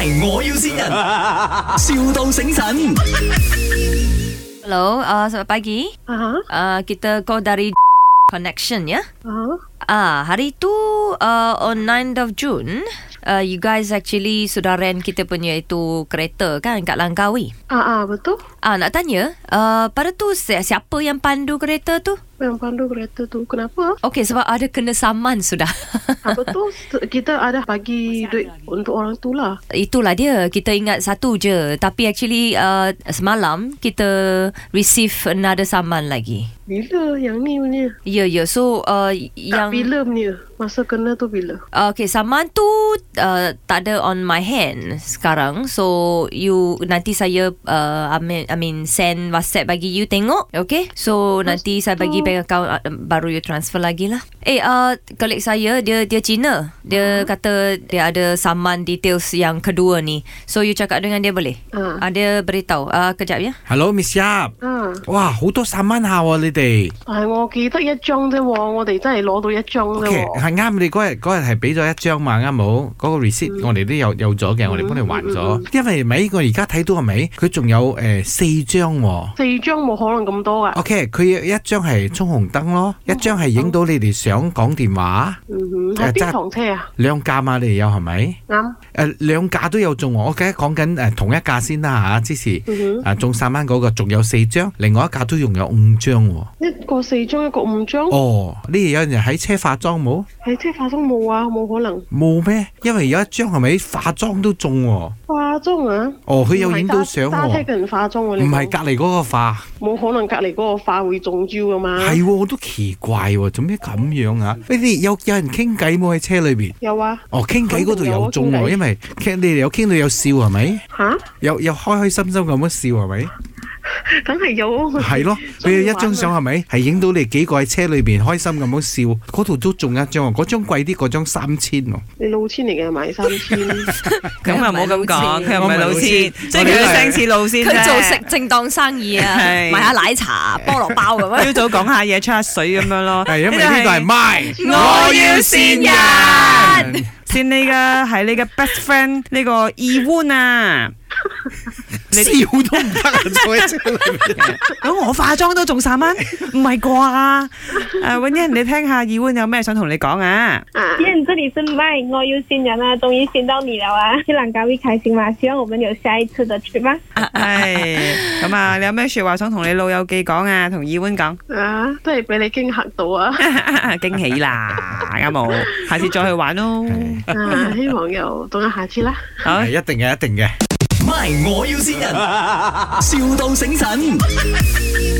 麦，我要先人，,笑到醒神。Hello，啊、uh, so uh，拜基，啊，啊，kita call dari connection ya? uh-huh. ah, hari ya，啊，啊，hari itu，啊，on 9th of June。uh, you guys actually sudah rent kita punya itu kereta kan kat Langkawi? Ah uh, uh, betul. Ah uh, nak tanya, uh, pada tu siapa yang pandu kereta tu? Yang pandu kereta tu kenapa? Okey sebab ada kena saman sudah. Apa ah, tu kita ada bagi duit untuk orang tu lah. Itulah dia kita ingat satu je tapi actually uh, semalam kita receive another saman lagi. Bila yang ni punya? Ya yeah, ya yeah. so uh, Kat yang bila punya masa kena tu bila? Ah, okey saman tu uh, tak ada on my hand sekarang. So you nanti saya uh, I, mean, I mean send WhatsApp bagi you tengok. Okay. So Mas nanti tu. saya bagi bank account uh, baru you transfer lagi lah. Eh, uh, kolek saya dia dia Cina. Dia uh-huh. kata dia ada saman details yang kedua ni. So you cakap dengan dia boleh? Ada ah. ah, uh. uh, beritahu. Uh, kejap ya. Hello, Miss Yap. Uh. 哇，好多十蚊下喎你哋！系我记得一张啫，我哋真系攞到一张嘅。系啱，你嗰日嗰日系俾咗一张嘛啱冇？嗰个 receipt 我哋都有有咗嘅，我哋帮你还咗。因为尾我而家睇到系尾，佢仲有诶四张喎。四张冇可能咁多噶。OK，佢一张系冲红灯咯，一张系影到你哋想讲电话。嗯哼，喺边车啊？两架嘛，你哋有系咪？啱。诶，两架都有中，我记得讲紧诶同一架先啦吓，之前诶中三蚊嗰个仲有四张。另外一架都用有五张，一个四张，一个五张。哦，呢有人喺车化妆冇？喺车化妆冇啊，冇可能。冇咩？因为有一张系咪化妆都中？化妆啊！哦，佢有影到相。揸车人化妆啊！唔系隔篱嗰个化。冇可能隔篱嗰个化会中招噶嘛？系，我都奇怪，做咩咁样啊？呢啲有有人倾偈冇喺车里边？有啊。哦，倾偈嗰度有中，因为你哋有倾到有笑系咪？吓？有有开开心心咁样笑系咪？梗係有，係咯，佢 一張相係咪係影到你幾個喺車裏边開心咁样笑？嗰套都仲一張喎，嗰張貴啲，嗰張三千喎。你老千嚟嘅買三千，咁又唔好咁講，佢又唔系老師，即係佢声似老師。佢做食正當生意啊，买下奶茶、菠蘿包咁樣。朝早講下嘢，出下水咁樣咯。係因為呢个係卖，我要善人，先你嘅係你嘅 best friend 呢個 e v 啊。笑都唔得，咁我化妆都仲三蚊，唔系啩？诶 w i n n 你听下，二 win 有咩想同你讲啊啊，i n 这里是卖我要新人啊，终于见到你了啊！希望各位开心吗？希望我们有下一次的去吗？系咁啊！你有咩说话想同你老友记讲啊？同二 win 讲啊，都系俾你惊吓到啊！惊喜啦，啱冇？下次再去玩咯！啊，希望又等下下次啦。系一定嘅，一定嘅。我要先人，笑到醒神。